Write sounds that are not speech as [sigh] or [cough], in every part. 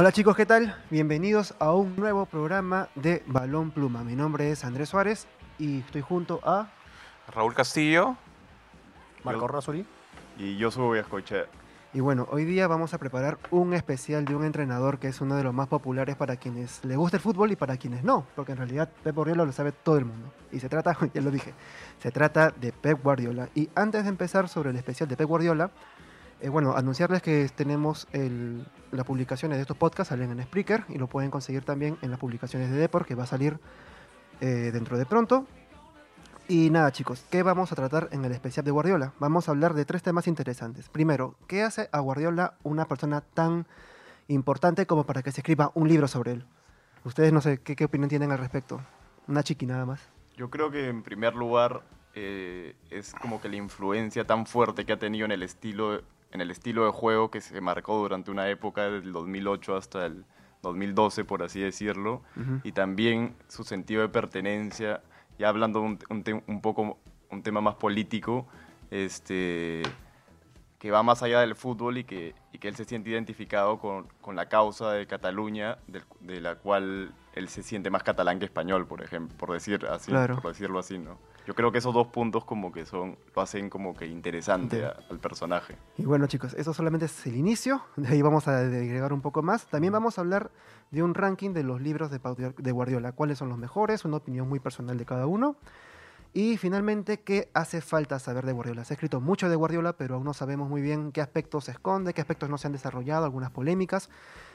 Hola chicos, ¿qué tal? Bienvenidos a un nuevo programa de Balón Pluma. Mi nombre es Andrés Suárez y estoy junto a... Raúl Castillo. Marco Rasuri. Y yo soy Escoche. Y bueno, hoy día vamos a preparar un especial de un entrenador que es uno de los más populares para quienes le gusta el fútbol y para quienes no, porque en realidad Pep Guardiola lo sabe todo el mundo. Y se trata, [laughs] ya lo dije, se trata de Pep Guardiola. Y antes de empezar sobre el especial de Pep Guardiola, eh, bueno, anunciarles que tenemos las publicaciones de estos podcasts, salen en Spreaker y lo pueden conseguir también en las publicaciones de Deport, que va a salir eh, dentro de pronto. Y nada, chicos, ¿qué vamos a tratar en el especial de Guardiola? Vamos a hablar de tres temas interesantes. Primero, ¿qué hace a Guardiola una persona tan importante como para que se escriba un libro sobre él? Ustedes no sé, ¿qué, qué opinión tienen al respecto? Una chiqui nada más. Yo creo que en primer lugar eh, es como que la influencia tan fuerte que ha tenido en el estilo en el estilo de juego que se marcó durante una época del 2008 hasta el 2012, por así decirlo, Ujú. y también su sentido de pertenencia, ya hablando un, un, un poco un tema más político, este, que va más allá del fútbol y que, y que él se siente identificado con, con la causa de Cataluña, del- de, la cual él se siente más catalán que español, por ejemplo, por, decir así, Claro. por decirlo así, ¿no? Yo creo que esos dos puntos como que son, lo hacen como que interesante a- al personaje. Y bueno, chicos, eso solamente es el inicio. [laughs] De ahí vamos a agregar un poco más. También vamos a hablar de un ranking de los libros de, de Guardiola. ¿Cuáles son los mejores? Una opinión muy personal de cada uno. Y finalmente, ¿qué hace falta saber de Guardiola? Se ha escrito mucho de Guardiola, pero aún no sabemos muy bien qué aspectos se esconde, qué aspectos no se han desarrollado, algunas polémicas.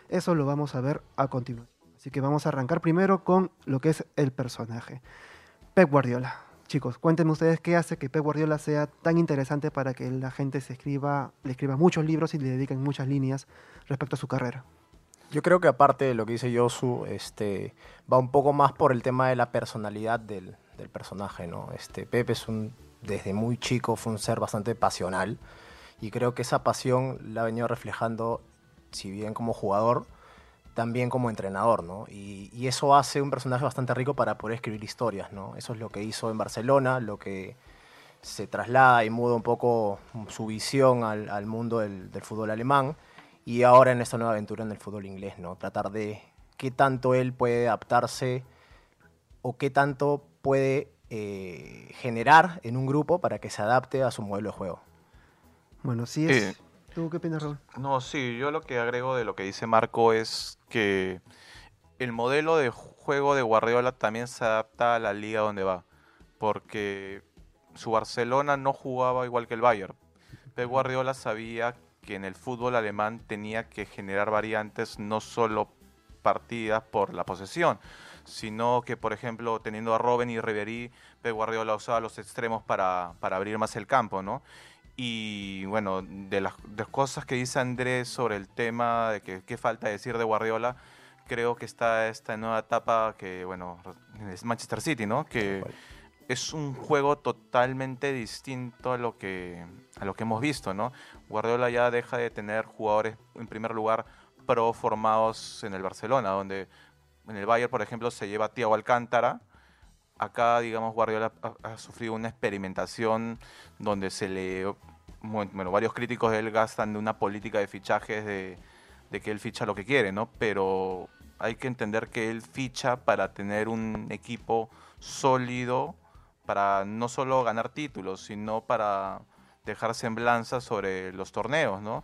Eso lo vamos a ver a continuación. Así que vamos a arrancar primero con lo que es el personaje. Pep Guardiola. Chicos, cuéntenme ustedes qué hace que Pep Guardiola sea tan interesante para que la gente escriba, le escriba muchos libros y le dediquen muchas líneas respecto a su carrera. Yo creo que aparte de lo que dice Yosu, este, va un poco más por el tema de la personalidad del, personaje, ¿no? Este, Pepe es desde muy chico fue un ser bastante pasional y creo que esa pasión la ha venido reflejando, si bien como jugador, también como entrenador, ¿no? Y, y eso hace un personaje bastante rico para poder escribir historias, ¿no? Eso es lo que hizo en Barcelona, lo que se traslada y muda un poco su visión al, al mundo del, del fútbol alemán y ahora en esta nueva aventura en el fútbol inglés, ¿no? Tratar de qué tanto él puede adaptarse o qué tanto puede eh, generar en un grupo para que se adapte a su modelo de juego. Bueno, sí es... Eh, ¿Tú qué opinas, Raúl? No, sí, yo lo que agrego de lo que dice Marco es que el modelo de juego de Guardiola también se adapta a la liga donde va, porque su Barcelona no jugaba igual que el Bayern. Pep Guardiola sabía que en el fútbol alemán tenía que generar variantes no solo partidas por la posesión, sino que, por ejemplo, teniendo a Robben y Ribery, Pep Guardiola usaba los extremos para, para abrir más el campo, ¿no? Y bueno, de las, de cosas que dice Andrés sobre el tema de que qué falta decir de Guardiola, creo que está esta nueva etapa que, bueno, es Manchester City, ¿no? Que es un juego totalmente distinto a lo que a lo que hemos visto, ¿no? Guardiola ya deja de tener jugadores en primer lugar pro formados en el Barcelona, donde en el Bayern, por ejemplo, se lleva a Thiago Alcántara. Acá, digamos, Guardiola ha, sufrido una experimentación donde se le bueno, varios críticos de él gastan de una política de fichajes de, de que él ficha lo que quiere, ¿no? Pero hay que entender que él ficha para tener un equipo sólido para no solo ganar títulos, sino para dejar semblanza sobre los torneos, ¿no?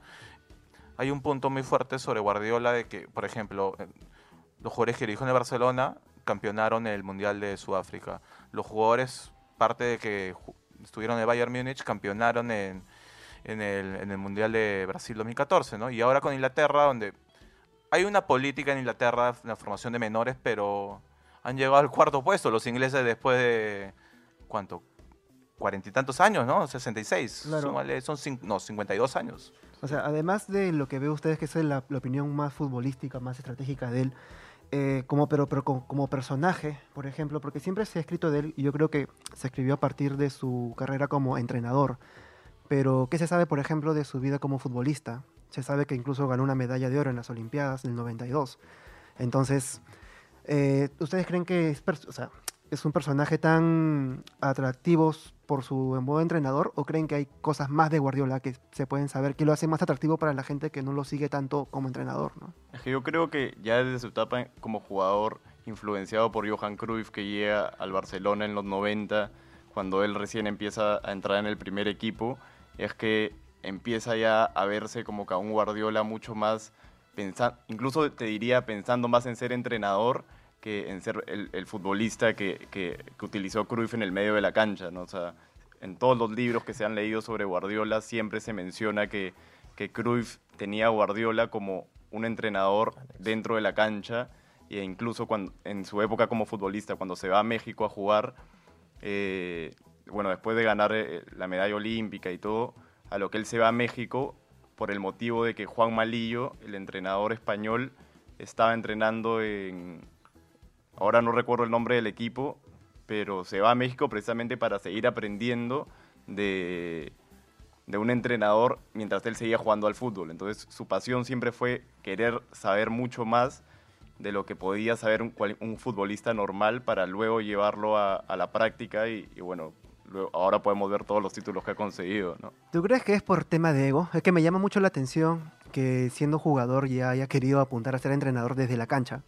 Hay un punto muy fuerte sobre Guardiola de que, por ejemplo, eh, los jugadores que dirigió en el Barcelona campeonaron el Mundial de Sudáfrica. Los jugadores, parte de que estuvieron en el Bayern Múnich, campeonaron en, en, el, en el Mundial de Brasil 2014, ¿no? Y ahora con Inglaterra, donde hay una política en Inglaterra, la formación de menores, pero han llegado al cuarto puesto los ingleses después de, ¿cuánto? Cuarenta y tantos años, ¿no? 66. Claro. Súmale, son no, 52 años. O sea, además de lo que ve ustedes, que es la, la opinión más futbolística, más estratégica de él, eh, como, pero, pero como, como personaje, por ejemplo, porque siempre se ha escrito de él, y yo creo que se escribió a partir de su carrera como entrenador. Pero, ¿qué se sabe, por ejemplo, de su vida como futbolista? Se sabe que incluso ganó una medalla de oro en las Olimpiadas del 92. Entonces, eh, ¿ustedes creen que es... O sea, es un personaje tan atractivo por su modo entrenador o creen que hay cosas más de Guardiola que se pueden saber que lo hace más atractivo para la gente que no lo sigue tanto como entrenador, ¿no? Es que yo creo que ya desde su etapa como jugador influenciado por Johan Cruyff que llega al Barcelona en los 90, cuando él recién empieza a entrar en el primer equipo, es que empieza ya a verse como que a un Guardiola mucho más, incluso te diría pensando más en ser entrenador que en ser el, futbolista que, que, utilizó Cruyff en el medio de la cancha. ¿no? O sea, en todos los libros que se han leído sobre Guardiola siempre se menciona que, que Cruyff tenía a Guardiola como un entrenador dentro de la cancha e incluso cuando, en su época como futbolista, cuando se va a México a jugar, eh, bueno, después de ganar eh, la medalla olímpica y todo, a lo que él se va a México por el motivo de que Juan Malillo, el entrenador español, estaba entrenando en, ahora no recuerdo el nombre del equipo, pero se va a México precisamente para seguir aprendiendo de, de un entrenador mientras él seguía jugando al fútbol. Entonces su pasión siempre fue querer saber mucho más de lo que podía saber un, un futbolista normal para luego llevarlo a, la práctica y, bueno, ahora podemos ver todos los títulos que ha conseguido. ¿no? ¿Tú crees que es por tema de ego? Es que me llama mucho la atención que siendo jugador ya haya querido apuntar a ser entrenador desde la cancha.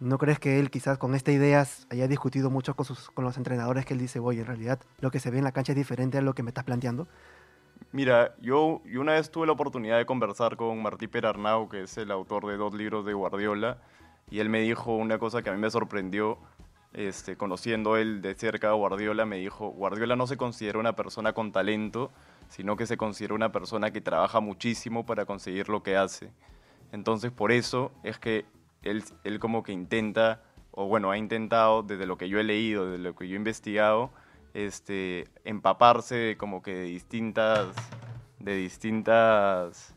¿No crees que él quizás con esta idea haya discutido mucho con, sus, con los entrenadores que él dice, oye, en realidad lo que se ve en la cancha es diferente a lo que me estás planteando? Mira, yo, yo una vez tuve la oportunidad de conversar con Martí Perarnau, que es el autor de dos libros de Guardiola, y él me dijo una cosa que a mí me sorprendió, este, conociendo él de cerca a Guardiola, me dijo, Guardiola no se considera una persona con talento, sino que se considera una persona que trabaja muchísimo para conseguir lo que hace. Entonces, por eso es que él, él como que intenta, o bueno, ha intentado, desde lo que yo he leído, desde lo que yo he investigado, este, empaparse como que de distintas, de distintas,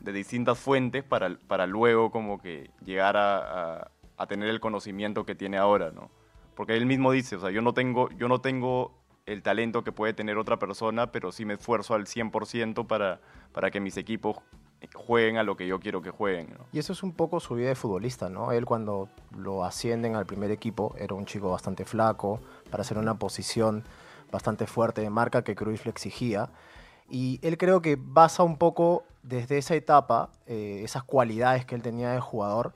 de distintas fuentes para, para luego como que llegar a, a, tener el conocimiento que tiene ahora, ¿no? Porque él mismo dice, o sea, yo no tengo, yo no tengo el talento que puede tener otra persona, pero sí me esfuerzo al 100% para, para que mis equipos jueguen a lo que yo quiero que jueguen. Y eso es un poco su vida de futbolista, ¿no? Él cuando lo ascienden al primer equipo era un chico bastante flaco para hacer una posición bastante fuerte de marca que Cruyff le exigía. Y él creo que basa un poco desde esa etapa, eh, esas cualidades que él tenía de jugador,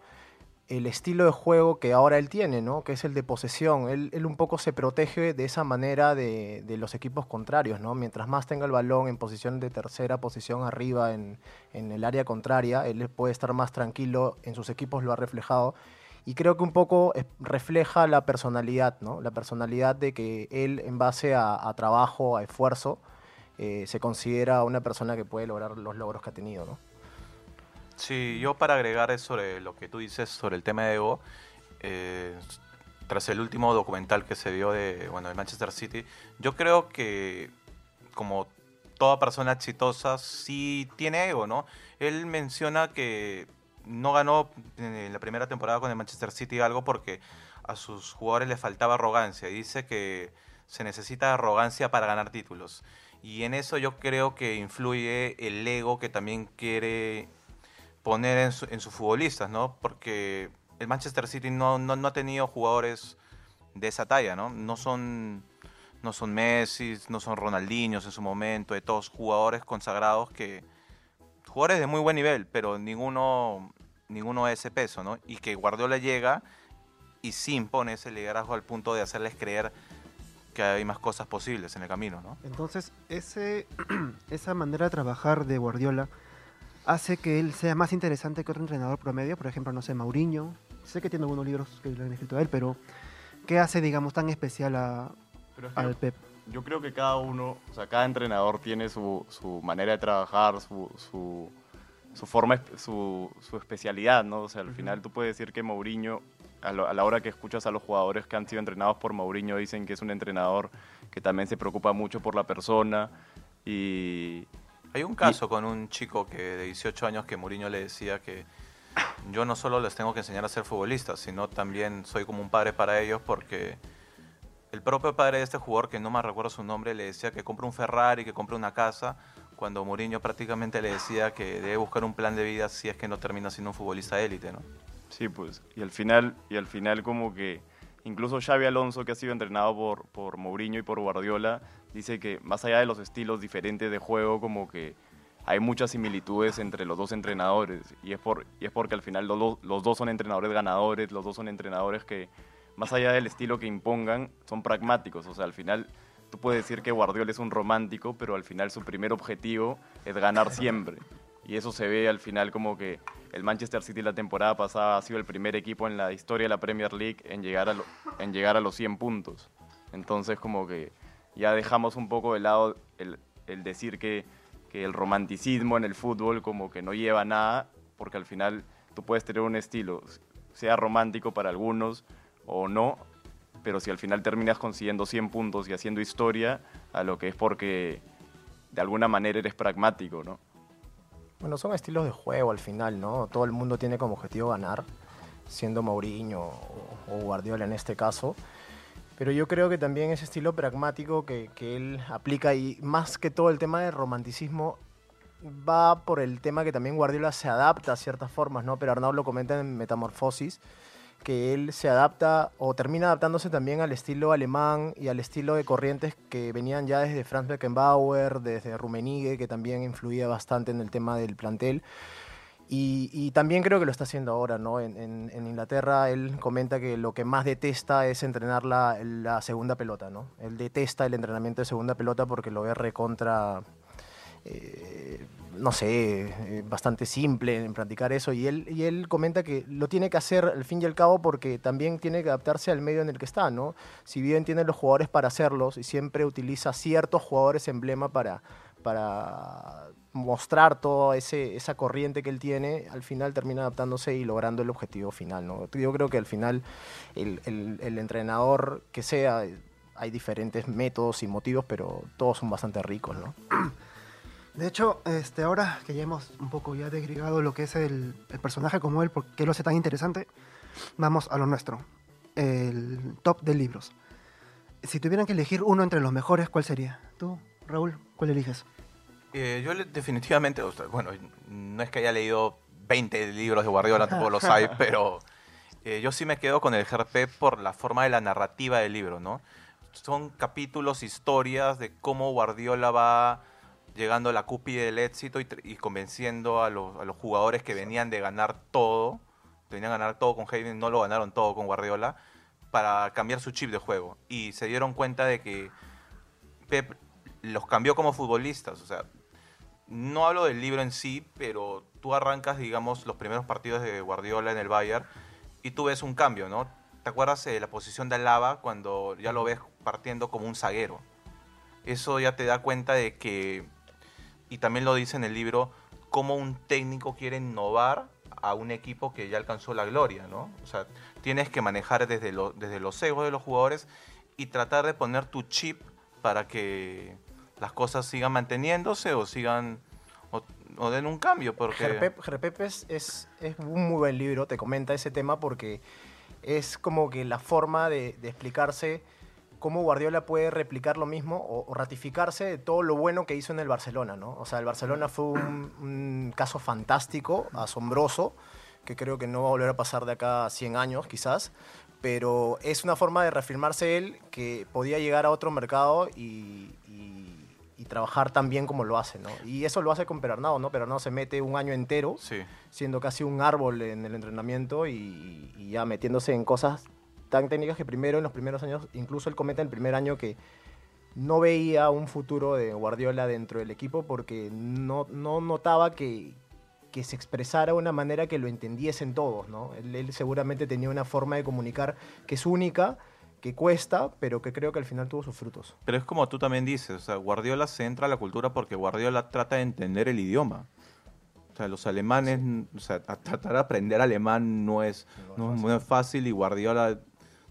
el estilo de juego que ahora él tiene, ¿no? que es el de posesión. Él, un poco se protege de esa manera de, los equipos contrarios. ¿no? Mientras más tenga el balón en posición de tercera, posición arriba en, el área contraria, él puede estar más tranquilo, en sus equipos lo ha reflejado. Y creo que un poco refleja la personalidad, ¿no? la personalidad de que él en base a, trabajo, a esfuerzo, eh, se considera una persona que puede lograr los logros que ha tenido. ¿no? Sí, yo para agregar sobre lo que tú dices sobre el tema de ego, eh, tras el último documental que se vio de, bueno, de Manchester City, yo creo que como toda persona exitosa sí tiene ego, ¿no? Él menciona que no ganó en la primera temporada con el Manchester City algo porque a sus jugadores les faltaba arrogancia. Y dice que se necesita arrogancia para ganar títulos. Y en eso yo creo que influye el ego que también quiere poner en, sus futbolistas, ¿no? Porque el Manchester City no, no, ha tenido jugadores de esa talla, ¿no? No son, no son Messi, no son Ronaldinhos en su momento, de todos jugadores consagrados que... Jugadores de muy buen nivel, pero ninguno, ninguno de ese peso, ¿no? Y que Guardiola llega y sí impone ese liderazgo al punto de hacerles creer que hay más cosas posibles en el camino, ¿no? Entonces, ese, [clears throat] esa manera de trabajar de Guardiola hace que él sea más interesante que otro entrenador promedio, por ejemplo, no sé, Mauriño. Sé que tiene algunos libros que lo han escrito a él, pero ¿qué hace, digamos, tan especial a, al Pep? Yo creo que cada uno, o sea, cada entrenador tiene su, su manera de trabajar, su, su, su forma, su, su, especialidad, ¿no? O sea, al final tú puedes decir que Mourinho, a, a, la hora que escuchas a los jugadores que han sido entrenados por Mourinho, dicen que es un entrenador que también se preocupa mucho por la persona y, hay un caso con un chico que de 18 años que Mourinho le decía que yo no solo les tengo que enseñar a ser futbolistas, sino también soy como un padre para ellos porque el propio padre de este jugador, que no me recuerdo su nombre, le decía que compre un Ferrari, que compre una casa, cuando Mourinho prácticamente le decía que debe buscar un plan de vida si es que no termina siendo un futbolista élite, ¿no? Sí, pues, y al final, y al final como que incluso Xavi Alonso, que ha sido entrenado por, por Mourinho y por Guardiola, dice que más allá de los estilos diferentes de juego, como que hay muchas similitudes entre los dos entrenadores y es, por, y es porque al final los, los dos son entrenadores ganadores, los dos son entrenadores que, más allá del estilo que impongan, son pragmáticos. O sea, al final tú puedes decir que Guardiola es un romántico, pero al final su primer objetivo es ganar siempre. Y eso se ve al final como que el Manchester City la temporada pasada ha sido el primer equipo en la historia de la Premier League en llegar a, lo- en llegar a los 100 puntos. Entonces como que ya dejamos un poco de lado el, el decir que, que el romanticismo en el fútbol como que no lleva a nada, porque al final tú puedes tener un estilo, sea romántico para algunos o no, pero si al final terminas consiguiendo 100 puntos y haciendo historia, a lo que es porque de alguna manera eres pragmático, ¿no? Bueno, son estilos de juego al final, ¿no? Todo el mundo tiene como objetivo ganar, siendo Mourinho o, Guardiola en este caso. Pero yo creo que también ese estilo pragmático que, que él aplica y más que todo el tema del romanticismo va por el tema que también Guardiola se adapta a ciertas formas, ¿no? Pero Arnaud lo comenta en Metamorfosis, que él se adapta o termina adaptándose también al estilo alemán y al estilo de corrientes que venían ya desde Franz Beckenbauer, desde Rummenigge, que también influía bastante en el tema del plantel. Y, también creo que lo está haciendo ahora, ¿no? En, Inglaterra él comenta que lo que más detesta es entrenar la, la segunda pelota, ¿no? Él detesta el entrenamiento de segunda pelota porque lo ve recontra, eh, no sé, eh, bastante simple en practicar eso. Y él, y él comenta que lo tiene que hacer al fin y al cabo porque también tiene que adaptarse al medio en el que está, ¿no? Si bien tiene los jugadores para hacerlos y siempre utiliza ciertos jugadores emblema para, para mostrar toda esa corriente que él tiene, al final termina adaptándose y logrando el objetivo final, ¿no? Yo creo que al final el, el- el entrenador que sea, hay diferentes métodos y motivos, pero todos son bastante ricos, ¿no? [clears throat] De hecho, este, ahora que ya hemos un poco ya desgregado lo que es el, el personaje como él, por qué lo hace tan interesante, vamos a lo nuestro. El top de libros. Si tuvieran que elegir uno entre los mejores, ¿cuál sería? Tú, Raúl, ¿cuál eliges? Eh, yo definitivamente, bueno, no es que haya leído 20 libros de Guardiola, tampoco los hay, [laughs] pero eh, yo sí me quedo con el GRP por la forma de la narrativa del libro, ¿no? Son capítulos, historias de cómo Guardiola va llegando a la cúspide del éxito y, convenciendo a los, a los jugadores que venían de ganar todo, venían a ganar todo con Hayden, no lo ganaron todo con Guardiola, para cambiar su chip de juego. Y se dieron cuenta de que Pep los cambió como futbolistas, o sea, no hablo del libro en sí, pero tú arrancas, digamos, los primeros partidos de Guardiola en el Bayern y tú ves un cambio, ¿no? ¿Te acuerdas de la posición de Alaba cuando ya lo ves partiendo como un zaguero? Eso ya te da cuenta de que, y también lo dice en el libro, cómo un técnico quiere innovar a un equipo que ya alcanzó la gloria, ¿no? O sea, tienes que manejar desde, desde los egos de los jugadores y tratar de poner tu chip para que las cosas sigan manteniéndose o sigan o, den un cambio porque Gerpep, es, es, un muy buen libro, te comenta ese tema porque es como que la forma de explicarse cómo Guardiola puede replicar lo mismo o, o ratificarse de todo lo bueno que hizo en el Barcelona, ¿no? O sea, el Barcelona fue un, un caso fantástico, asombroso, que creo que no va a volver a pasar de acá a 100 años quizás, pero es una forma de reafirmarse él que podía llegar a otro mercado y, y- y trabajar tan bien como lo hace, ¿no? Y eso lo hace con Perarnau, ¿no? Perarnau se mete un año entero sí. siendo casi un árbol en el entrenamiento y, y ya metiéndose en cosas tan técnicas que primero en los primeros años, incluso él comenta en el primer año que no veía un futuro de Guardiola dentro del equipo porque no, no notaba que, que se expresara de una manera que lo entendiesen todos, ¿no? Él, él seguramente tenía una forma de comunicar que es única, que cuesta, pero que creo que al final tuvo sus frutos. Pero es como tú también dices, o sea, Guardiola se entra a la cultura porque Guardiola trata de entender el idioma. O sea, los alemanes, o sea, tratar de aprender alemán no es, no, es muy fácil y Guardiola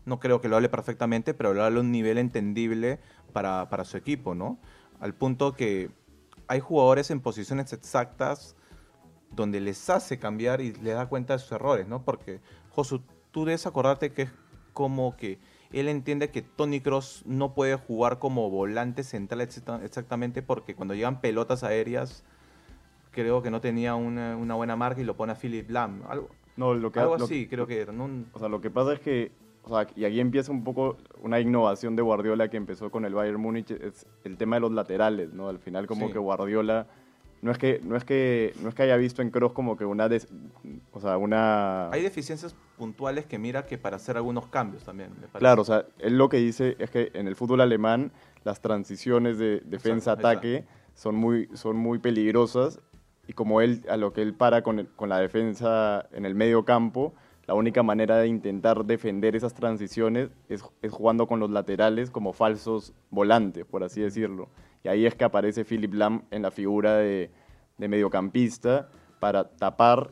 no creo que lo hable perfectamente, pero lo habla a un nivel entendible para, para su equipo, ¿no? Al punto que hay jugadores en posiciones exactas donde les hace cambiar y les da cuenta de sus errores, ¿no? Porque, Josu, tú debes acordarte que es como que él entiende que Tony Cross no puede jugar como volante central exacta- exactamente porque cuando llegan pelotas aéreas creo que no tenía una, una buena marca y lo pone a Philip Lam. Algo, No, lo que, algo lo- así, creo que era. ¿no? O sea, lo que pasa es que o sea, y aquí empieza un poco una innovación de Guardiola que empezó con el Bayern Múnich, es el tema de los laterales, ¿no? Al final como Sí. que Guardiola no es que no es que no es que haya visto en Kroos como que una des- o sea, una Hay deficiencias puntuales que mira que para hacer algunos cambios también. me parece. Claro, o sea, él lo que dice es que en el fútbol alemán las transiciones de Exacto, defensa-ataque son muy, son muy peligrosas y como él, a lo que él para con, el- con la defensa en el medio campo, la única manera de intentar defender esas transiciones es, es jugando con los laterales como falsos volantes, por así decirlo. Y ahí es que aparece Philip Lam en la figura de, de mediocampista para tapar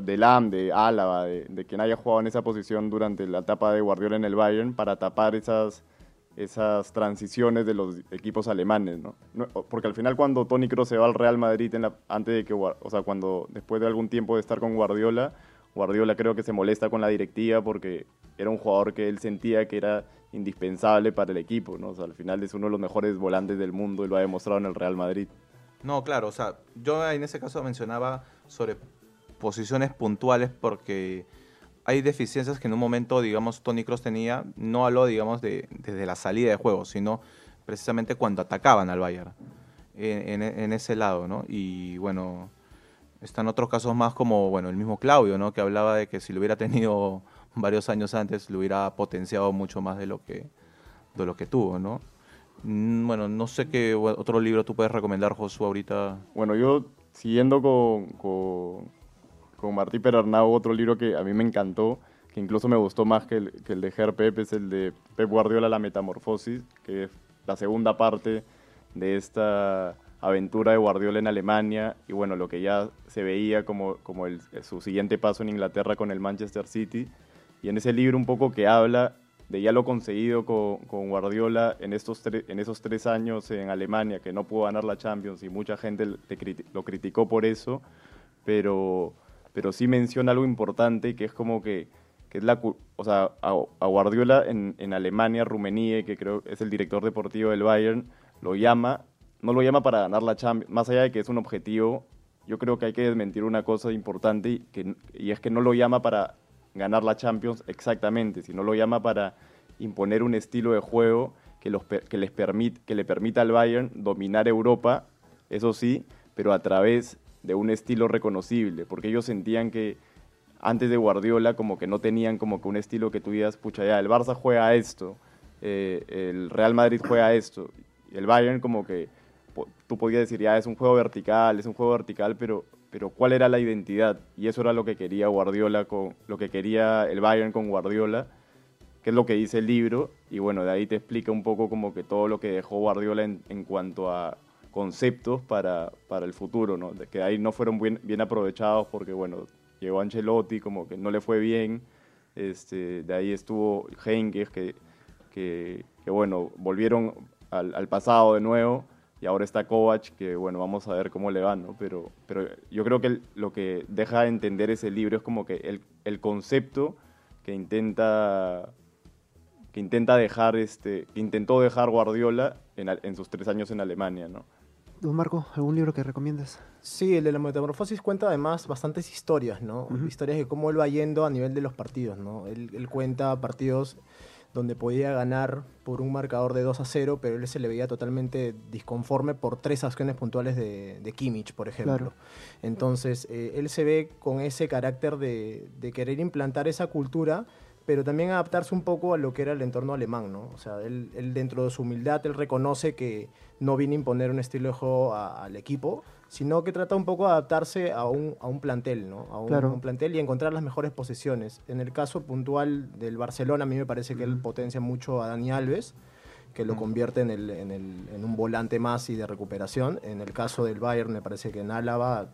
de Lam, de Álava, de, de quien haya jugado en esa posición durante la etapa de Guardiola en el Bayern, para tapar esas, esas transiciones de los equipos alemanes, ¿no? No, Porque al final cuando Toni Kroos se va al Real Madrid, en la- antes de que, o sea, cuando después de algún tiempo de estar con Guardiola, Guardiola creo que se molesta con la directiva porque era un jugador que él sentía que era indispensable para el equipo, ¿no? O sea, al final es uno de los mejores volantes del mundo y lo ha demostrado en el Real Madrid. No, claro, o sea, yo en ese caso mencionaba sobre posiciones puntuales porque hay deficiencias que en un momento, digamos, Tony Cross tenía, no habló, digamos, de, desde la salida de juego, sino precisamente cuando atacaban al Bayern, en, en- en ese lado, ¿no? Y bueno, están otros casos más como, bueno, el mismo Claudio, ¿no? Que hablaba de que si lo hubiera tenido [laughs] varios años antes, lo hubiera potenciado mucho más de lo que, de lo que tuvo, ¿no? Mm, Bueno, no sé qué otro libro tú puedes recomendar, Josué, ahorita. Bueno, yo siguiendo con, con, con Martí Perarnau, otro libro que a mí me encantó, que incluso me gustó más que el, que el de Ger Pep, es el de Pep Guardiola, La Metamorfosis, que es la segunda parte de esta aventura de Guardiola en Alemania y bueno, lo que ya se veía como, como su siguiente paso en Inglaterra con el Manchester City. Y en ese libro un poco que habla de ya lo conseguido con, con Guardiola en, estos en esos tres años en Alemania, que no pudo ganar la Champions y mucha gente lo criticó por eso, pero, pero sí menciona algo importante que es como que, que es la, o sea, a, Guardiola en, Alemania, Rummenigge, que creo es el director deportivo del Bayern, lo llama, no lo llama para ganar la Champions, más allá de que es un objetivo, yo creo que hay que desmentir una cosa importante y, que, y es que no lo llama para ganar la Champions exactamente, sino lo llama para imponer un estilo de juego que, los, que, les que le permita al Bayern dominar Europa, eso sí, pero a través de un estilo reconocible, porque ellos sentían que antes de Guardiola como que no tenían como que un estilo que tú digas, pucha, ya, el Barça juega esto, eh, el Real Madrid juega esto, el Bayern como que tú podías decir, ya, es un juego vertical, es un juego vertical, pero, pero ¿cuál era la identidad? Y eso era lo que quería Guardiola, con, lo que quería el Bayern con Guardiola, que es lo que dice el libro, y bueno, de ahí te explica un poco como que todo lo que dejó Guardiola en, en cuanto a conceptos para, para el futuro, ¿no? De que ahí no fueron bien, bien aprovechados porque, bueno, llegó Ancelotti, como que no le fue bien, este, de ahí estuvo Henkes, que, que, bueno, volvieron al pasado de nuevo, y ahora está Kovac, que bueno, vamos a ver cómo le va, ¿no? Pero, pero yo creo que el- lo que deja de entender ese libro es como que el, el concepto que intenta que intenta dejar este que intentó dejar Guardiola en, en sus tres años en Alemania, ¿no? Don Marco, ¿algún libro que recomiendas? Sí, el de la metamorfosis cuenta además bastantes historias, ¿no? Ujú. Historias de cómo él va yendo a nivel de los partidos, ¿no? Él, él cuenta partidos donde podía ganar por un marcador de 2 a 0, pero él se le veía totalmente disconforme por tres acciones puntuales de, de Kimmich, por ejemplo. Claro. Entonces, eh, él se ve con ese carácter de, de querer implantar esa cultura, pero también adaptarse un poco a lo que era el entorno alemán, ¿no? O sea, él, él dentro de su humildad, él reconoce que no viene a imponer un estilo de juego a- al equipo, sino que trata un poco de adaptarse a un, a un plantel, ¿no? A un, Claro. un plantel y encontrar las mejores posiciones. En el caso puntual del Barcelona, a mí me parece que él potencia mucho a Dani Alves, que lo convierte en, el- en el- en un volante más y de recuperación. En el caso del Bayern, me parece que en Álava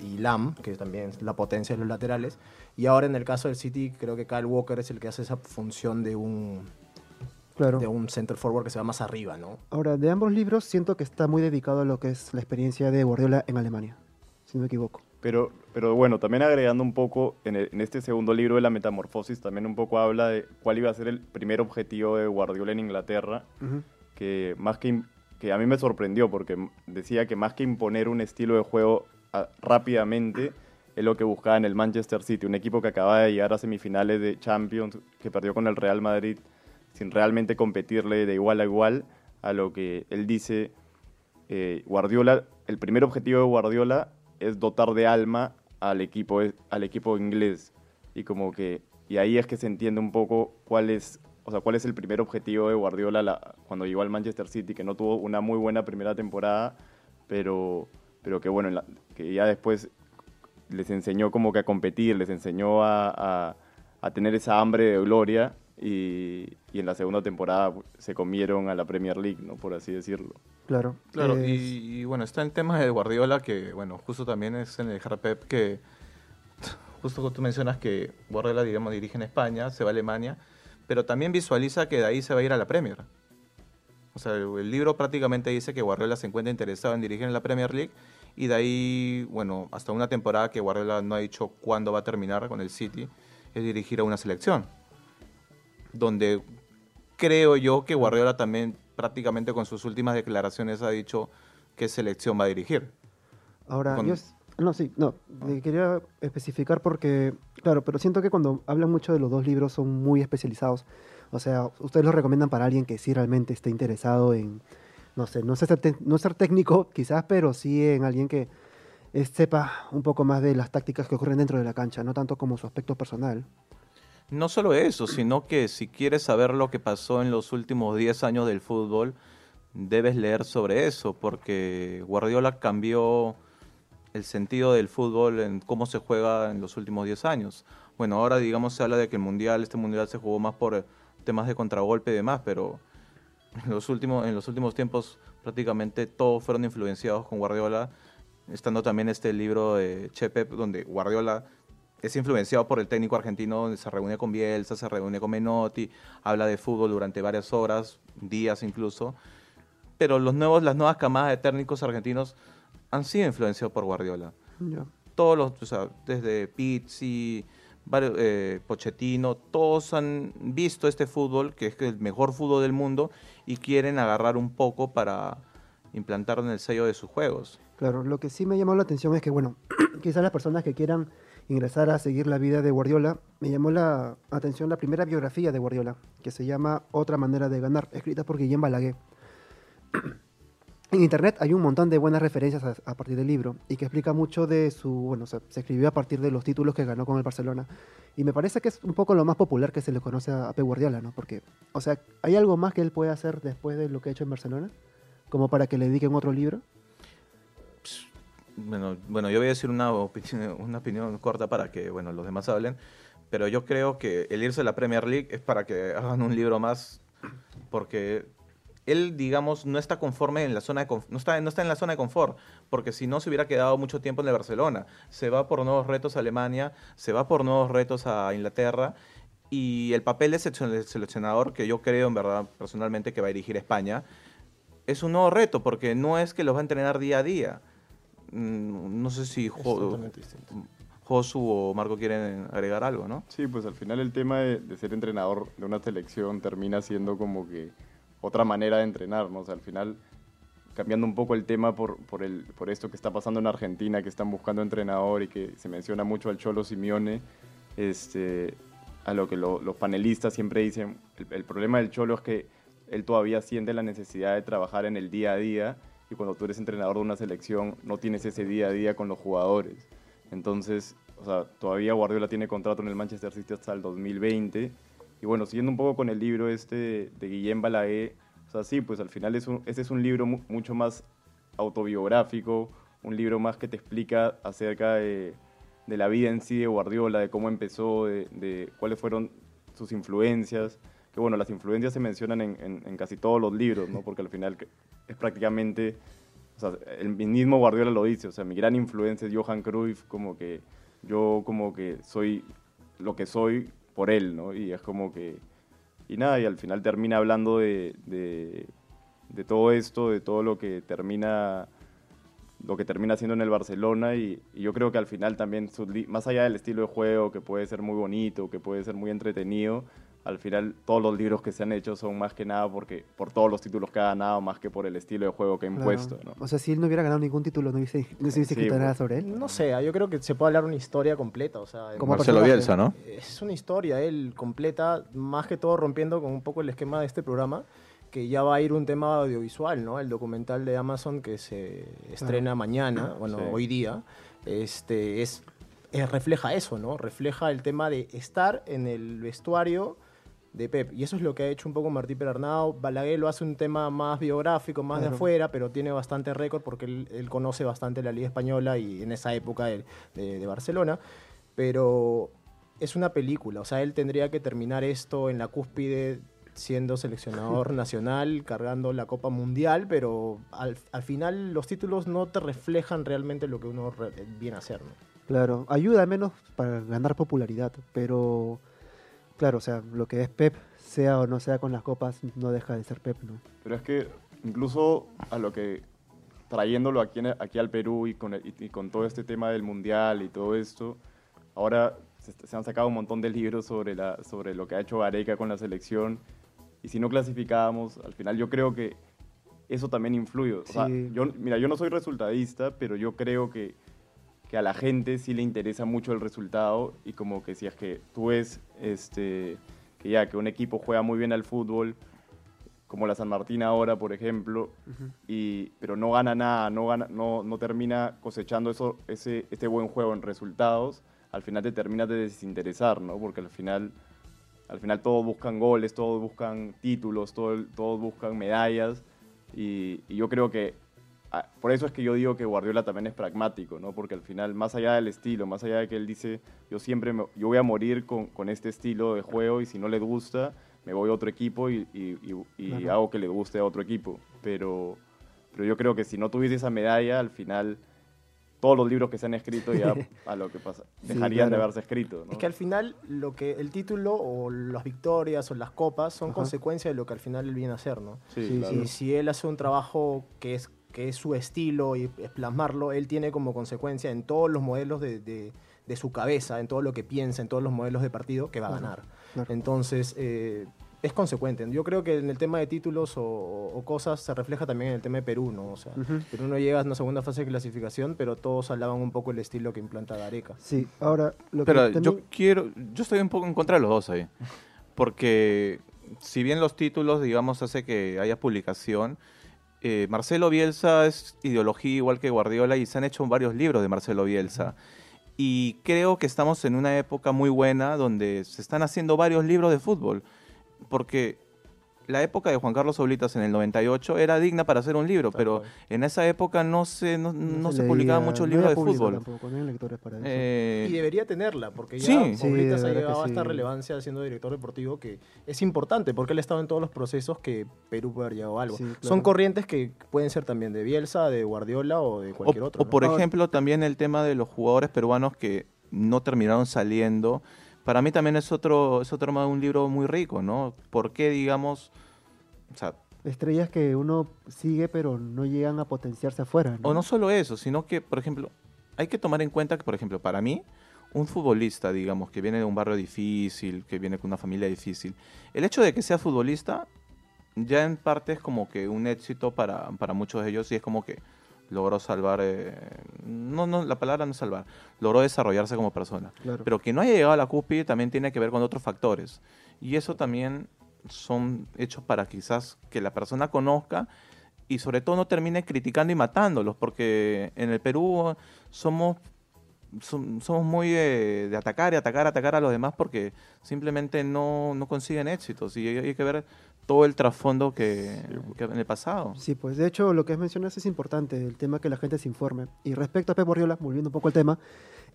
y Lam, que también la potencia de los laterales. Y ahora en el caso del City, creo que Kyle Walker es el que hace esa función de un, Claro. de un center forward que se va más arriba, ¿no? Ahora, de ambos libros siento que está muy dedicado a lo que es la experiencia de Guardiola en Alemania, si no me equivoco. Pero, pero bueno, también agregando un poco, en, el- en este segundo libro de la metamorfosis, también un poco habla de cuál iba a ser el primer objetivo de Guardiola en Inglaterra, Ujú. que más que, que a mí me sorprendió, porque decía que más que imponer un estilo de juego ah, rápidamente, es lo que buscaba en el Manchester City, un equipo que acaba de llegar a semifinales de Champions, que perdió con el Real Madrid sin realmente competirle de igual a igual a lo que él dice eh, Guardiola, el primer objetivo de Guardiola es dotar de alma al equipo, al equipo inglés. Y como que, y ahí es que se entiende un poco cuál es, o sea, cuál es el primer objetivo de Guardiola cuando llegó al Manchester City, que no tuvo una muy buena primera temporada, pero, pero que bueno, que ya después les enseñó como que a competir, les enseñó a, a tener esa hambre de gloria y, y, en la segunda temporada se comieron a la Premier League, ¿no? Por así decirlo. Claro. Claro, y, bueno, está el tema de Guardiola, que bueno, justo también es en el Pep que [laughs] justo tú mencionas que Guardiola, digamos, dirige en España, se va a Alemania, pero también visualiza que de ahí se va a ir a la Premier. O sea, el, libro prácticamente dice que Guardiola se encuentra interesado en dirigir en la Premier League y de ahí, bueno, hasta una temporada que Guardiola no ha dicho cuándo va a terminar con el City, es dirigir a una selección donde creo yo que Guardiola también prácticamente con sus últimas declaraciones ha dicho qué selección va a dirigir. Ahora, yo, no, sí, no, quería especificar porque, claro, pero siento que cuando hablan mucho de los dos libros son muy especializados. O sea, ustedes los recomiendan para alguien que sí realmente esté interesado en, no sé, no, ser, no ser técnico quizás, pero sí en alguien que sepa un poco más de las tácticas que ocurren dentro de la cancha, no tanto como su aspecto personal. No solo eso, sino que si quieres saber lo que pasó en los últimos 10 años del fútbol, debes leer sobre eso, porque Guardiola cambió el sentido del fútbol en cómo se juega en los últimos 10 años. Bueno, ahora digamos se habla de que el mundial, este mundial se jugó más por temas de contragolpe y demás, pero en los últimos, en los últimos tiempos prácticamente todos fueron influenciados con Guardiola, estando también este libro de Chepe, donde Guardiola es influenciado por el técnico argentino, donde se reúne con Bielsa, se reúne con Menotti, habla de fútbol durante varias horas, días incluso. Pero los nuevos, las nuevas camadas de técnicos argentinos han sido influenciados por Guardiola. Todos los, o sea, desde Pizzi, eh, Pochettino, todos han visto este fútbol, que es el mejor fútbol del mundo, y quieren agarrar un poco para implantar en el sello de sus juegos. Claro, lo que sí me llamó la atención es que, bueno, [clears throat] quizás las personas que quieran ingresar a seguir la vida de Guardiola, me llamó la atención la primera biografía de Guardiola, que se llama Otra manera de ganar, escrita por Guillem Balaguer. En internet hay un montón de buenas referencias a, partir del libro y que explica mucho de su, bueno, se, escribió a partir de los títulos que ganó con el Barcelona y me parece que es un poco lo más popular que se le conoce a, Pep Guardiola, ¿no? Porque, o sea, ¿hay algo más que él puede hacer después de lo que ha hecho en Barcelona? Como para que le dediquen otro libro. Bueno, bueno, yo voy a decir una opinión, una opinión corta para que bueno, los demás hablen, pero yo creo que el irse a la Premier League es para que hagan un libro más, porque él, digamos, no está conforme en la zona de no está, no está en la zona de confort, porque si no se hubiera quedado mucho tiempo en el Barcelona. Se va por nuevos retos a Alemania, se va por nuevos retos a Inglaterra, y el papel de seleccionador, que yo creo en verdad personalmente que va a dirigir España, es un nuevo reto, porque no es que los va a entrenar día a día no sé si Josu o Marco quieren agregar algo, ¿no? Sí, pues al final el tema de, ser entrenador de una selección termina siendo como que otra manera de entrenar, ¿no? O sea, al final cambiando un poco el tema por, por, el, por esto que está pasando en Argentina, que están buscando entrenador y que se menciona mucho al Cholo Simeone, este, a lo que los panelistas siempre dicen, el, problema del Cholo es que él todavía siente la necesidad de trabajar en el día a día y cuando tú eres entrenador de una selección no tienes ese día a día con los jugadores. Entonces, o sea, todavía Guardiola tiene contrato en el Manchester City hasta el 2020. Y bueno, siguiendo un poco con el libro este de Guillem Balaé, o sea, sí, pues al final es un, este es un libro mucho más autobiográfico, un libro más que te explica acerca de, de la vida en sí de Guardiola, de cómo empezó, de, de, cuáles fueron sus influencias. Que bueno, las influencias se mencionan en, en, en casi todos los libros, ¿no? Porque al final es prácticamente, el mismo Guardiola lo dice, o sea, mi gran influencia es Johan Cruyff, como que yo como que soy lo que soy por él, ¿no? Y es como que, y nada, y al final termina hablando de, de, todo esto, de todo lo que termina lo que termina haciendo en el Barcelona y, yo creo que al final también, más allá del estilo de juego, que puede ser muy bonito, que puede ser muy entretenido, al final todos los libros que se han hecho son más que nada porque por todos los títulos que ha ganado, más que por el estilo de juego que ha Claro. impuesto. ¿no? O sea, si él no hubiera ganado ningún título, no hubiese, no se hubiese Sí, escrito pues. nada sobre él. No sé, yo creo que se puede hablar una historia completa. O sea, Como Marcelo. Bielsa, ¿no? Es una historia, él completa, más que todo rompiendo con un poco el esquema de este programa, que ya va a ir un tema audiovisual, ¿no? El documental de Amazon que se estrena mañana, bueno, Sí. hoy día, este, es, es- refleja eso, ¿no? Refleja el tema de estar en el vestuario de Pep. Y eso es lo que ha hecho un poco Martí Perarnau. Balaguer lo hace un tema más biográfico, más de afuera, pero tiene bastante récord porque él, él conoce bastante la Liga Española y en esa época de- de- de Barcelona pero es una película, o sea, él tendría que terminar esto en la cúspide siendo seleccionador [laughs] nacional, cargando la Copa Mundial, pero al, al final los títulos no te reflejan realmente lo que uno viene a hacer, ¿no? Claro, ayuda menos para ganar popularidad, pero claro, o sea, lo que es Pep, sea o no sea con las copas, no deja de ser Pep, ¿no? Pero es que incluso a lo que trayéndolo aquí, en- aquí al Perú y con, el- y, y con todo este tema del mundial y todo esto, ahora se, se han sacado un montón de libros sobre, la, sobre lo que ha hecho Gareca con la selección y si no clasificábamos, al final yo creo que eso también influye. O sea, Sí. yo, mira, yo no soy resultadista, pero yo creo que, que a la gente sí le interesa mucho el resultado y como que si es que tú ves este, que ya que un equipo juega muy bien al fútbol, como la San Martín ahora, por ejemplo, y, pero no gana nada, no, gana, no, no termina cosechando eso, ese, este buen juego en resultados, al final te terminas de desinteresar, ¿no? Porque al final, al final todos buscan goles, todos buscan títulos, todo- todos buscan medallas, y, y yo creo que por eso es que yo digo que Guardiola también es pragmático, ¿no? Porque al final, más allá del estilo, más allá de que él dice, yo siempre me- yo voy a morir con, con este estilo de juego y si no le gusta, me voy a otro equipo y, y- y- y Claro. hago que le guste a otro equipo. Pero, pero yo creo que si no tuviese esa medalla, al final todos los libros que se han escrito ya [laughs] a lo que pasa, Sí, dejarían de claro. haberse escrito. ¿no? Es que al final lo que el título o las victorias o las copas son Ajá. consecuencia de lo que al final él viene a hacer, ¿no? Sí, Sí, claro. Y si él hace un trabajo que es, que es su estilo y plasmarlo, él tiene como consecuencia en todos los modelos de, de- de su cabeza, en todo lo que piensa, en todos los modelos de partido, que va a ganar. claro. Entonces, eh, es consecuente. Yo creo que en el tema de títulos o, o cosas se refleja también en el tema de Perú, ¿no? O sea. Perú no llega a una segunda fase de clasificación, pero todos hablaban un poco el estilo que implanta Gareca. Sí, ahora lo que Pero yo también- quiero, yo estoy un poco en contra de los dos ahí. Porque si bien los títulos, digamos, hace que haya publicación, eh, Marcelo Bielsa es ideología igual que Guardiola y se han hecho varios libros de Marcelo Bielsa. Y creo que estamos en una época muy buena donde se están haciendo varios libros de fútbol. Porque la época de Juan Carlos Oblitas en el 98 era digna para hacer un libro, pero cual. en esa época no se, no, no se leía, publicaban muchos no libros de fútbol. Tampoco, no había lectores para eso. Eh, Y debería tenerla, porque ya Sí. Oblitas ha llegado a esta sí. relevancia siendo director deportivo que es importante, porque él ha estado en todos los procesos que Perú puede haber llegado a algo. Sí, Son corrientes que pueden ser también de Bielsa, de Guardiola o de O, cualquier otro. o ¿no? por ejemplo, también el tema de los jugadores peruanos que no terminaron saliendo. Para mí también es otro, es otro un libro muy rico, ¿no? ¿Por qué, digamos, o sea, Estrellas que uno sigue pero no llegan a potenciarse afuera. ¿no? o no solo eso, sino que, por ejemplo, hay que tomar en cuenta que, por ejemplo, para mí, un futbolista, digamos, que viene de un barrio difícil, que viene con una familia difícil, el hecho de que sea futbolista ya en parte es como que un éxito para, para muchos de ellos y es como que logró salvar, eh, no, no, la palabra no es salvar, logró desarrollarse como persona. Claro. Pero que no haya llegado a la cúspide también tiene que ver con otros factores. Y eso también son hechos para quizás que la persona conozca y sobre todo no termine criticando y matándolos, porque en el Perú somos, som- somos muy de, de atacar y atacar, atacar a los demás porque simplemente no, no consiguen éxitos y hay, hay que ver todo el trasfondo que, que en el pasado. Sí, pues de hecho lo que mencionas es importante, el tema que la gente se informe. Y respecto a Pep Guardiola, volviendo un poco al tema,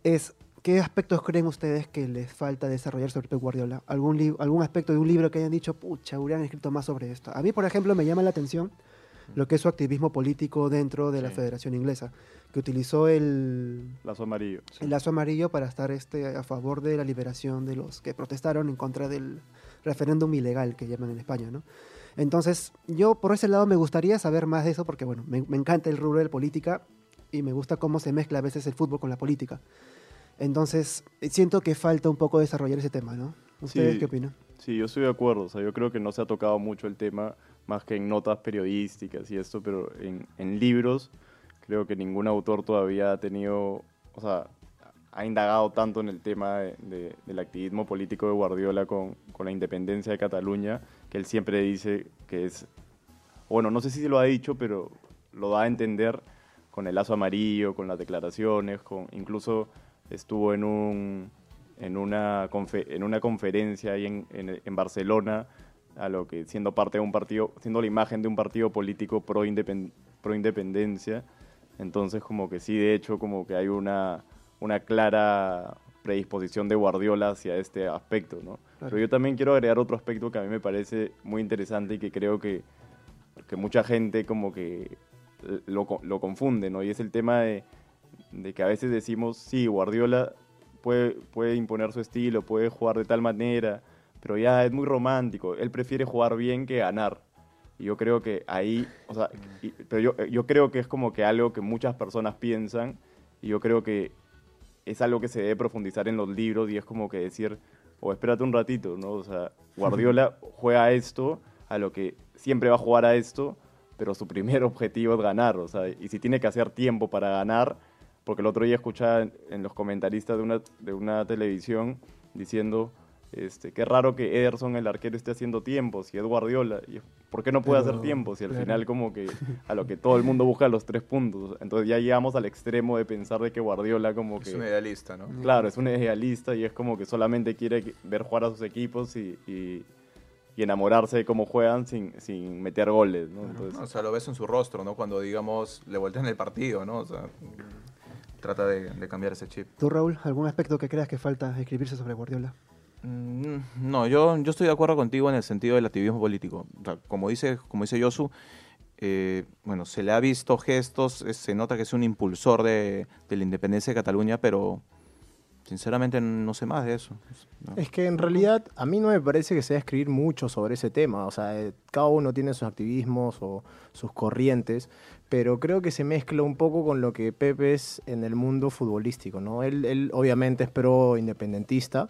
es ¿qué aspectos creen ustedes que les falta desarrollar sobre Pep Guardiola? ¿Algún, algún aspecto de un libro que hayan dicho, pucha, hubieran escrito más sobre esto? A mí, por ejemplo, me llama la atención lo que es su activismo político dentro de la Sí. Federación Inglesa, que utilizó el, Lazo amarillo. el lazo amarillo para estar este, a favor de la liberación de los que protestaron en contra del referéndum ilegal que llaman en España, ¿no? Entonces, yo por ese lado me gustaría saber más de eso porque, bueno, me, me encanta el rubro de la política y me gusta cómo se mezcla a veces el fútbol con la política. Entonces, siento que falta un poco desarrollar ese tema, ¿no? ¿Ustedes Sí. qué opinan? Sí, yo estoy de acuerdo. O sea, yo creo que no se ha tocado mucho el tema, más que en notas periodísticas y esto, pero en, en libros creo que ningún autor todavía ha tenido, o sea, ha indagado tanto en el tema de- de- del activismo político de Guardiola con, con la independencia de Cataluña, que él siempre dice que es, bueno, no sé si lo ha dicho, pero lo da a entender con el lazo amarillo, con las declaraciones, con incluso estuvo en un en una en una conferencia ahí en, en, en Barcelona a lo que siendo parte de un partido, siendo la imagen de un partido político pro independ- pro independencia, entonces como que sí de hecho como que hay una una clara predisposición de Guardiola hacia este aspecto, ¿no? Claro. Pero yo también quiero agregar otro aspecto que a mí me parece muy interesante y que creo que, que mucha gente como que lo, lo confunde, ¿no? Y es el tema de, de que a veces decimos, sí, Guardiola puede, puede imponer su estilo, puede jugar de tal manera, pero ya es muy romántico. Él prefiere jugar bien que ganar. Y yo creo que ahí, o sea, y- pero yo, yo creo que es como que algo que muchas personas piensan y yo creo que es algo que se debe profundizar en los libros y es como que decir, o espérate un ratito, ¿no? O sea, [laughs] Guardiola juega a esto, a lo que siempre va a jugar a esto, pero su primer [laughs] objetivo es ganar, o sea, y si tiene que hacer tiempo para ganar, porque el otro día escuchaba en los comentaristas de una, de una televisión diciendo, este, qué raro que Ederson, el arquero, esté haciendo tiempo, si es Guardiola, y ¿por qué no puede Pero, hacer tiempo? Si al claro. final como que a lo que todo el mundo busca los tres puntos, entonces ya llegamos al extremo de pensar de que Guardiola como que... Es un idealista, ¿no? Claro, es un idealista y es como que solamente quiere ver jugar a sus equipos y, y- y enamorarse de cómo juegan sin, sin meter goles, ¿no? Entonces, O sea, lo ves en su rostro, ¿no? Cuando, digamos, le voltean el partido, ¿no? O sea, trata de, de cambiar ese chip. ¿Tú, Raúl, algún aspecto que creas que falta escribirse sobre Guardiola? Mm, No, yo, yo estoy de acuerdo contigo en el sentido del activismo político. Como dice, como dice Yosu, eh, bueno, se le ha visto gestos, eh, se nota que es un impulsor de, de la independencia de Cataluña, pero sinceramente no sé más de eso. ¿no? Es que en realidad a mí no me parece que se deba escribir mucho sobre ese tema. O sea, eh, cada uno tiene sus activismos o sus corrientes, pero creo que se mezcla un poco con lo que Pepe es en el mundo futbolístico, ¿no? Él, él obviamente es pro independentista,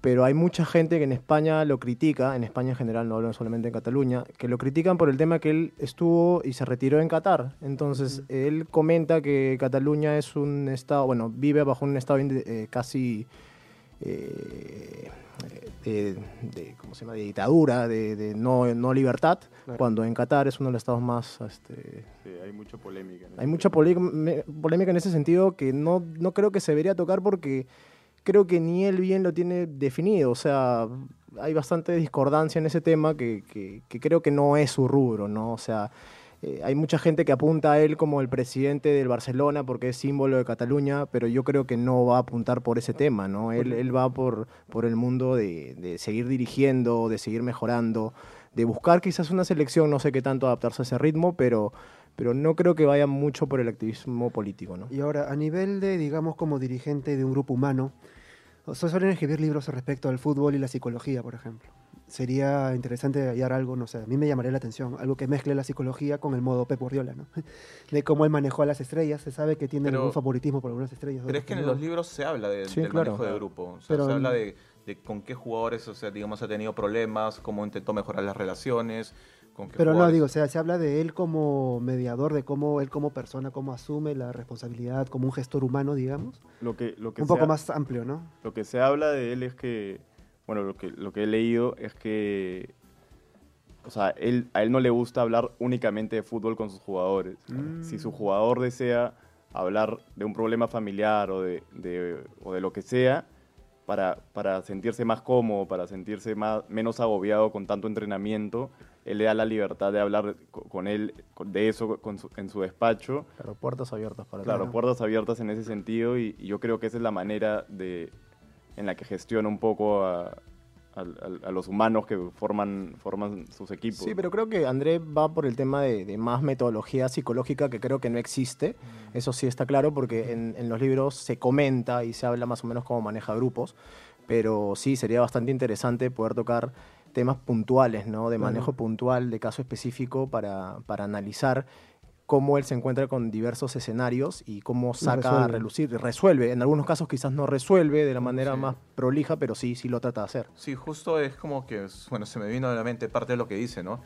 pero hay mucha gente que en España lo critica, en España en general, no hablo solamente en Cataluña, que lo critican por el tema que él estuvo y se retiró en Qatar. Entonces, él comenta que Cataluña es un estado, bueno, vive bajo un estado eh, casi eh, de, de- ¿cómo se llama? de dictadura, de, de no, no libertad, Claro. cuando en Qatar es uno de los estados más... Este, sí, hay mucha polémica. hay ese mucha polémica en ese sentido que no, no creo que se debería tocar porque creo que ni él bien lo tiene definido. O sea, hay bastante discordancia en ese tema que, que- que creo que no es su rubro, ¿no? O sea, eh, hay mucha gente que apunta a él como el presidente del Barcelona porque es símbolo de Cataluña, pero yo creo que no va a apuntar por ese tema, ¿no? Él, él va por, por el mundo de, de seguir dirigiendo, de seguir mejorando, de buscar quizás una selección, no sé qué tanto adaptarse a ese ritmo, pero, pero no creo que vaya mucho por el activismo político, ¿no? Y ahora, a nivel de, digamos, como dirigente de un grupo humano, suelen escribir libros respecto al fútbol y la psicología, por ejemplo. Sería interesante hallar algo, no sé, a mí me llamaría la atención, algo que mezcle la psicología con el modo Pep Guardiola, ¿no? [laughs] De cómo él manejó a las estrellas, se sabe que tiene algún favoritismo por algunas estrellas. Pero es que en los libros se habla de- Sí, del claro. manejo de grupo. O sea, Pero- se habla de, de con qué jugadores, o sea, digamos, ha tenido problemas, cómo intentó mejorar las relaciones, con qué Pero no, jugadores- digo, o sea, se habla de él como mediador, de cómo él como persona, cómo asume la responsabilidad, como un gestor humano, digamos. Lo que, lo que Un poco ha- más amplio, ¿no? Lo que se habla de él es que, bueno, lo que, lo que he leído es que, o sea, él, a él no le gusta hablar únicamente de fútbol con sus jugadores. Mm. Si su jugador desea hablar de un problema familiar o de, de- o de lo que sea, para, para sentirse más cómodo, para sentirse más, menos agobiado con tanto entrenamiento, él le da la libertad de hablar co- con él de eso con su- en su despacho Claro, puertas abiertas para Claro, puertas abiertas en ese sentido y, y yo creo que esa es la manera de, en la que gestiona un poco a, a- a- a los humanos que forman, forman sus equipos. Sí, pero creo que André va por el tema de, de más metodología psicológica que creo que no existe. Eso sí está claro porque en, en los libros se comenta y se habla más o menos cómo maneja grupos. Pero sí, sería bastante interesante poder tocar temas puntuales, ¿no? De manejo puntual, de caso específico para, para analizar cómo él se encuentra con diversos escenarios y cómo saca a relucir, resuelve. En algunos casos quizás no resuelve de la manera Sí. más prolija, pero sí, sí lo trata de hacer. Sí, justo es como que, bueno, se me vino a la mente parte de lo que dice, ¿no?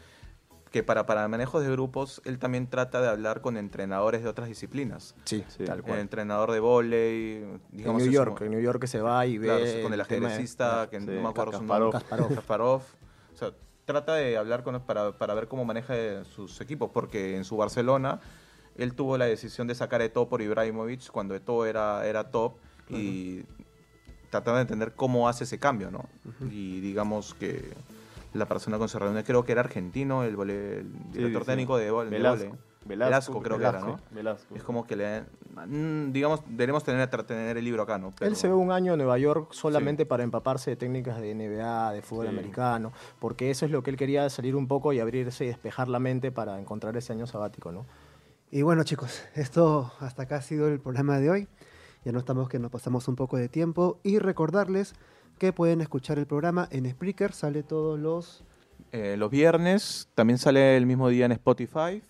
Que para, para manejos de grupos, él también trata de hablar con entrenadores de otras disciplinas. Sí, Sí. tal El cual. entrenador de volei, En. New York, como- en New York que se va y claro, ve con el ajedrecista, que sí, no me acuerdo su nombre. Kasparov. Kasparov. O sea, trata de hablar con para, para ver cómo maneja sus equipos, porque en su Barcelona él tuvo la decisión de sacar a Eto'o por Ibrahimovic cuando Eto'o era, era top y tratando de entender cómo hace ese cambio, ¿no? Y digamos que la persona con se reúne, creo que era argentino, el, vole- director sí, sí. técnico de, vol- de Velasco. vole. Velasco, Velasco creo que era, ¿no? Velasco. Es como que le... mm, digamos, deberemos tener, tener el libro acá, ¿no? Él Pero- se ve un año en Nueva York solamente para empaparse de técnicas de NBA, de fútbol Sí. americano, porque eso es lo que él quería salir un poco y abrirse y despejar la mente para encontrar ese año sabático, ¿no? Y bueno, chicos, esto hasta acá ha sido el programa de hoy. Ya no estamos que nos pasamos un poco de tiempo. Y recordarles que pueden escuchar el programa en Spreaker. Sale todos los. Eh, los viernes, también sale el mismo día en Spotify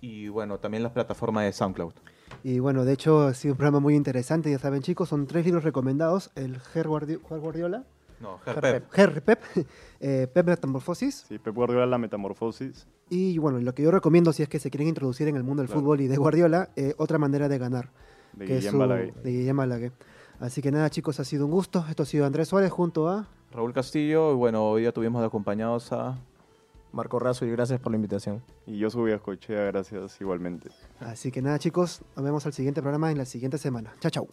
y bueno, también las plataformas de SoundCloud. Y bueno, de hecho ha sido un programa muy interesante. Ya saben, chicos, son tres libros recomendados: el Ger Guardiola, No, Ger Herpep. Ger Pep, [laughs] eh, Pep Metamorfosis. Sí, Pep Guardiola, la metamorfosis. Y bueno, lo que yo recomiendo si es que se quieren introducir en el mundo del Claro. fútbol y de Guardiola, eh, otra manera de ganar. De que es Guillem su- Balaguer. de Guillem Balaguer. Así que nada, chicos, ha sido un gusto. Esto ha sido Andrés Suárez junto a. Raúl Castillo, y bueno, hoy día tuvimos de acompañados a... Marco Razo y gracias por la invitación. Y yo subí a Cochea, gracias igualmente. Así que nada, chicos, nos vemos al siguiente programa en la siguiente semana. Chao, chao.